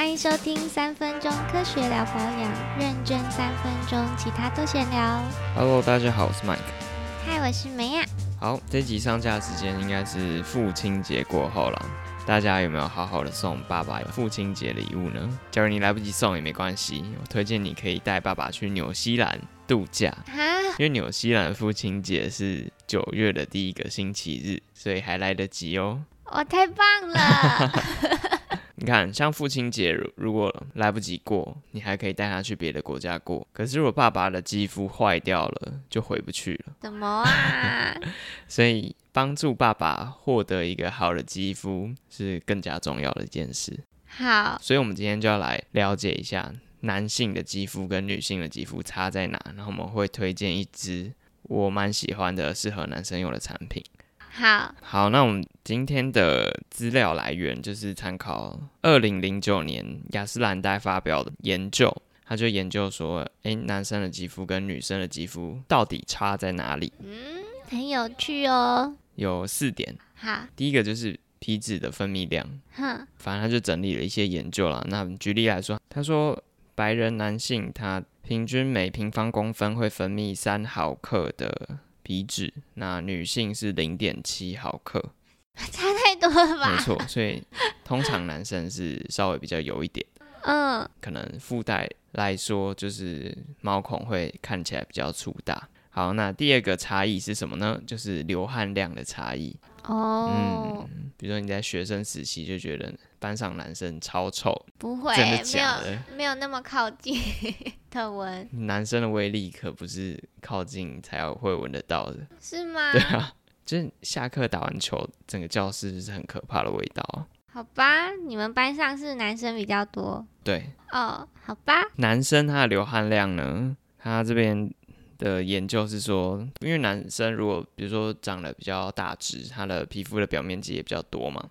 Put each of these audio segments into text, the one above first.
欢迎收听三分钟科学聊保养，认真三分钟，其他都闲聊。Hello，大家好，我是 Mike。嗨，我是梅亚。好，这集上架时间应该是父亲节过后了。大家有没有好好的送爸爸父亲节礼物呢？假如你来不及送也没关系，我推荐你可以带爸爸去纽西兰度假，哈，因为纽西兰父亲节是九月的第一个星期日，所以还来得及哦。我太棒了！你看，像父亲节如如果来不及过，你还可以带他去别的国家过。可是如果爸爸的肌肤坏掉了，就回不去了。怎么啊？所以帮助爸爸获得一个好的肌肤是更加重要的一件事。好，所以我们今天就要来了解一下男性的肌肤跟女性的肌肤差在哪，然后我们会推荐一支我蛮喜欢的适合男生用的产品。好，好，那我们今天的资料来源就是参考二零零九年雅诗兰黛发表的研究，他就研究说，诶，男生的肌肤跟女生的肌肤到底差在哪里？嗯，很有趣哦。有四点。好，第一个就是皮脂的分泌量，哼，反正他就整理了一些研究啦。那举例来说，他说白人男性他平均每平方公分会分泌三毫克的皮脂，那女性是零点七毫克，差太多了吧？没错。所以通常男生是稍微比较油一点，嗯，可能附带来说就是毛孔会看起来比较粗大。好，那第二个差异是什么呢？就是流汗量的差异。哦，嗯比如说你在学生时期就觉得班上男生超臭，不会，真的没假的有没有那么靠近 的闻，男生的威力可不是靠近才有会闻得到的。是吗？对啊，就是下课打完球，整个教室就是很可怕的味道啊。好吧，你们班上是男生比较多对，哦。好吧，男生他的流汗量呢，他这边的研究是说，因为男生如果比如说长得比较大只，他的皮肤的表面积也比较多嘛，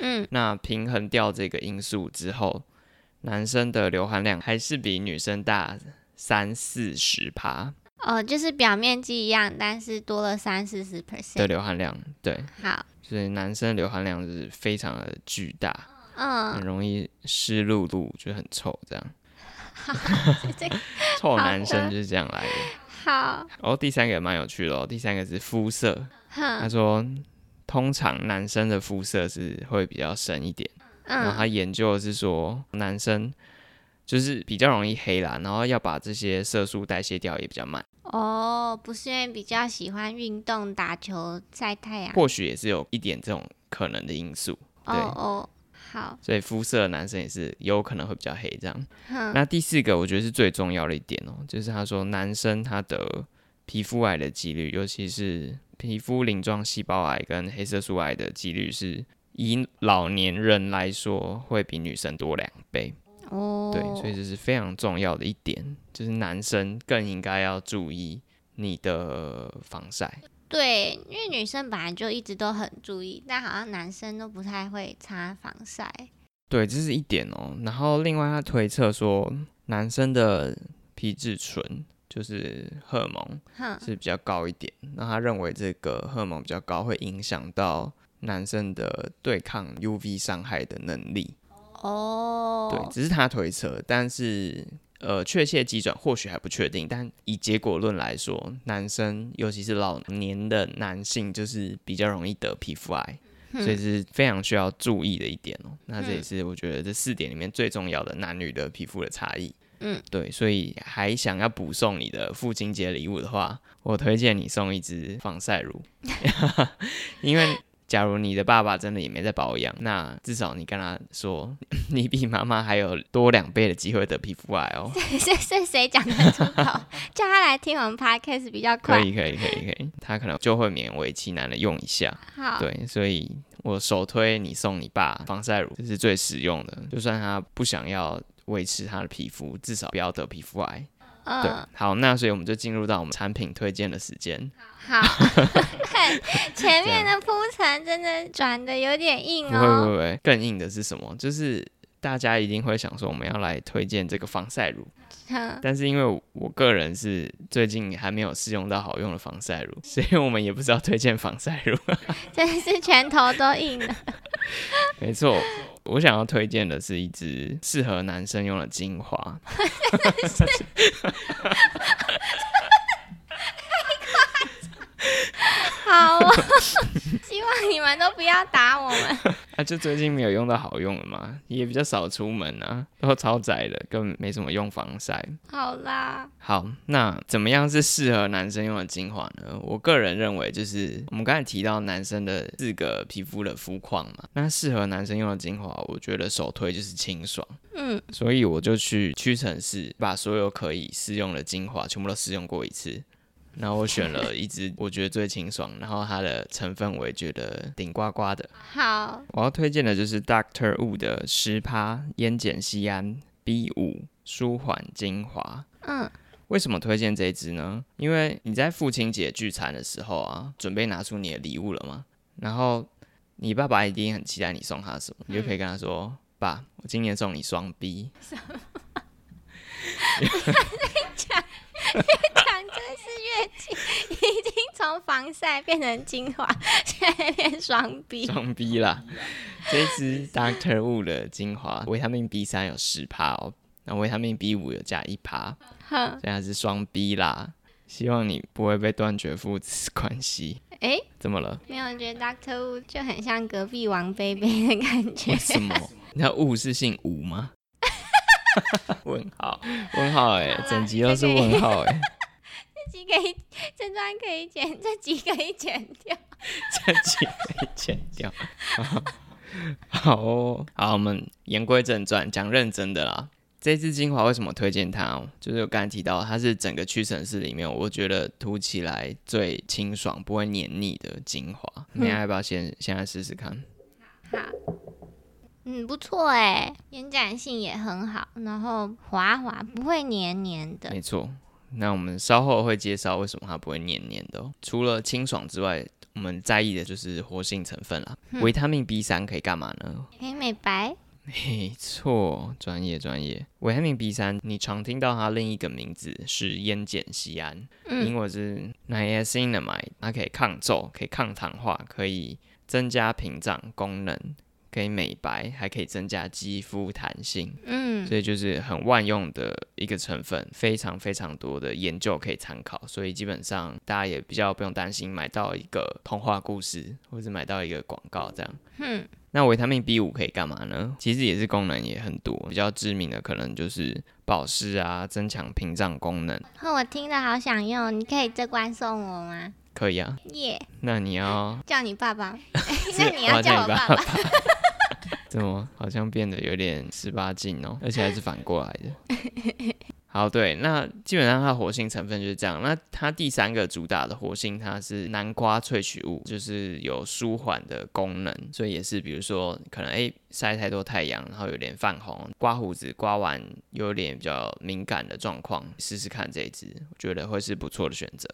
嗯，那平衡掉这个因素之后，男生的流汗量还是比女生大三四十趴哦，就是表面积一样，但是多了三四十 percent 的。流汗量，对，好，所以男生的流汗量是非常的巨大，嗯很嗯，容易湿漉漉，就很臭这样。这个 臭男生就是这样来的。好，然后第三个也蛮有趣的哦，第三个是肤色。他哼，说，通常男生的肤色是会比较深一点，然后嗯，他研究的是说，男生就是比较容易黑啦，然后要把这些色素代谢掉也比较慢，哦，不是因为比较喜欢运动、打球、晒太阳。或许也是有一点这种可能的因素。哦对哦，好，所以肤色的男生也是有可能会比较黑这样。那第四个我觉得是最重要的一点哦，就是他说男生他的皮肤癌的几率，尤其是皮肤鳞状细胞癌跟黑色素癌的几率是以老年人来说会比女生多两倍。哦，对，所以这是非常重要的一点，就是男生更应该要注意你的防晒。对，因为女生本来就一直都很注意，但好像男生都不太会擦防晒。对，这是一点哦。然后另外他推测说，男生的皮质醇就是荷尔蒙哼，是比较高一点。那他认为这个荷尔蒙比较高，会影响到男生的对抗 UV 伤害的能力。哦，对，只是他推测，但是呃，确切基准或许还不确定。但以结果论来说，男生尤其是老年的男性，就是比较容易得皮肤癌。哼所以是非常需要注意的一点哦。那这也嗯是我觉得这四点里面最重要的男女的皮肤的差异。嗯，对，所以还想要补送你的父亲节礼物的话，我推荐你送一支防晒乳，因为假如你的爸爸真的也没在保养，那至少你跟他说，你比妈妈还有多两倍的机会得皮肤癌哦。是是谁讲的出口？叫他来听我们 podcast 比较快。可以，可以，可以，可以，他可能就会勉为其难的用一下。好，对，所以我首推你送你爸防晒乳，这是最实用的。就算他不想要维持他的皮肤，至少不要得皮肤癌。对嗯，，好，那所以我们就进入到我们产品推荐的时间。好，前面的铺陈真的转的有点硬哦，不会，哦。不会，更硬的是什么？就是大家一定会想说，我们要来推荐这个防晒乳，哼，但是因为我个人是最近还没有试用到好用的防晒乳，所以我们也不知道推荐防晒乳。真的是拳头都硬了。没错，我想要推荐的是一支适合男生用的精华。好、哦，希望你们都不要打我们。啊，就最近没有用到好用的嘛，也比较少出门啊，都超窄的，根本没什么用防晒。好啦，好，那怎么样是适合男生用的精华呢？我个人认为，就是我们刚才提到男生的四个皮肤的肤况嘛，那适合男生用的精华，我觉得首推就是清爽。嗯，所以我就去屈臣氏把所有可以试用的精华全部都试用过一次。然后我选了一支我觉得最清爽，然后它的成分我也觉得顶呱呱的。好，我要推荐的就是 Doctor Wu 的十趴烟碱酰胺 B 五舒缓精华。嗯，为什么推荐这一支呢？因为你在父亲节聚餐的时候啊，准备拿出你的礼物了嘛，然后你爸爸一定很期待你送他什么，你就可以跟他说：“爸，我今年送你双 B。” 讲真是月经，已经从防晒变成精华，现在变双 B。双 B 啦，这支 Doctor Wu 的精华，维他命 B 三有十趴哦，那维他命 B 五有加一趴，哼，所以它是双 B 啦。希望你不会被断绝父子关系。哎，怎么了？没有，我觉得 Doctor Wu 就很像隔壁王贝贝的感觉为。什么？那吴是姓吴吗？问号，问号哎、整集都是问号哎、这集可以，这段可以剪，这集可以剪掉。这集可以剪掉。好哦，好，我们言归正传，讲认真的啦。这支精华为什么推荐它哦？就是我刚才提到，它是整个屈臣氏里面，我觉得涂起来最清爽、不会黏腻的精华。你要不要先现在试试看？好，嗯，不错哎，延展性也很好，然后滑滑，不会黏黏的。没错，那我们稍后会介绍为什么它不会黏黏的、哦。除了清爽之外，我们在意的就是活性成分啦。维他命 B 三可以干嘛呢？可以美白，没错，专业专业。维他命 B 三，你常听到它另一个名字是烟碱酰胺，嗯英文是 niacinamide，它可以抗皱，可以抗糖化，可以增加屏障功能，可以美白，还可以增加肌肤弹性。嗯，所以就是很万用的一个成分，非常非常多的研究可以参考，所以基本上大家也比较不用担心买到一个童话故事，或者买到一个广告这样。嗯，那维他命 B 五可以干嘛呢？其实也是功能也很多，比较知名的可能就是保湿啊，增强屏障功能，哦我听着好想用，你可以这关送我吗？可以啊。耶、那你要叫你爸爸，那你要叫我爸爸。怎么好像变得有点十八禁哦，而且还是反过来的。好，对，那基本上它的活性成分就是这样。那它第三个主打的活性，它是南瓜萃取物，就是有舒缓的功能，所以也是比如说可能诶晒太多太阳，然后有点泛红，刮胡子刮完有点比较敏感的状况，试试看这一支，我觉得会是不错的选择。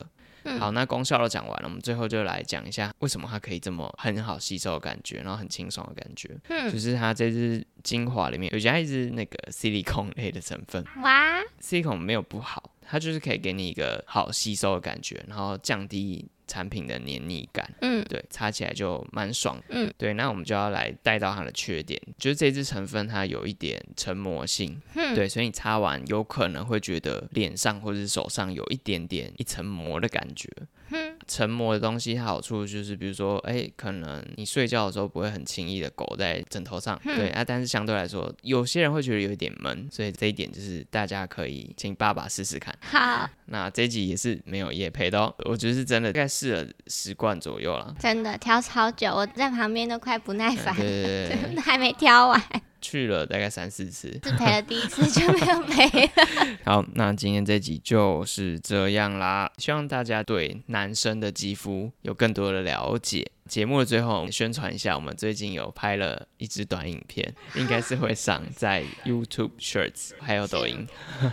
嗯好，那功效都讲完了，我们最后就来讲一下为什么它可以这么很好吸收的感觉，然后很清爽的感觉。就嗯，是它这支精华里面有加一支那个 silicone 类的成分哇，，silicone 没有不好，它就是可以给你一个好吸收的感觉，然后降低产品的黏腻感。嗯对，擦起来就蛮爽的。嗯，对，那我们就要来带到它的缺点，就是这支成分它有一点成膜性，嗯，对，所以你擦完有可能会觉得脸上或者是手上有一点点一层膜的感觉。哼，成膜的东西，它好处就是，比如说，哎、可能你睡觉的时候不会很轻易的勾在枕头上，对啊，但是相对来说，有些人会觉得有一点闷，所以这一点就是大家可以请爸爸试试看。好，那这一集也是没有夜配的哦，我觉得是真的，大概试了十罐左右了。真的挑超久，我在旁边都快不耐烦 还没挑完，去了大概三四次。只赔了第一次就没有赔了。好，那今天这集就是这样啦，希望大家对男生的肌肤有更多的了解。节目的最后宣传一下，我们最近有拍了一支短影片，应该是会上在 YouTube Shorts 还有抖音。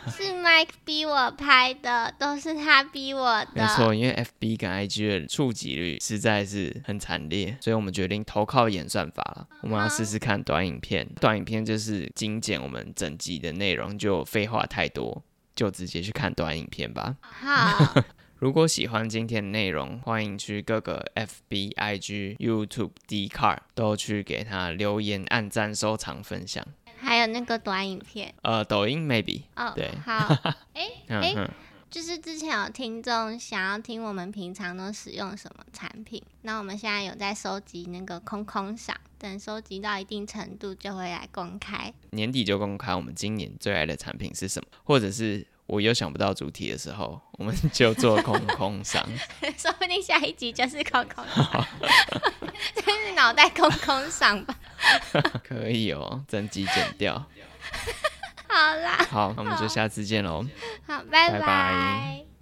是 Mike 逼我拍的，都是他逼我的。没错，因为 FB 跟 IG 的触及率实在是很惨烈，所以我们决定投靠演算法了。我们要试试看短影片，短影片就是精简我们整集的内容，就废话太多，就直接去看短影片吧。好，如果喜欢今天的内容，欢迎去各个 FB、IG、YouTube、d c a r 都去给他留言、按赞、收藏、分享。还有那个短影片呃，抖音 maybe 哦，对好，哎哎，就是之前有听众想要听我们平常都使用什么产品，那我们现在有在收集那个空空赏，等收集到一定程度就会来公开。年底就公开我们今年最爱的产品是什么，或者是我又想不到主题的时候，我们就做空空商。说不定下一集就是空空赏，就是脑袋空空商吧。可以哦，整集剪掉。好啦，好，那我们就下次见喽。好，拜拜拜拜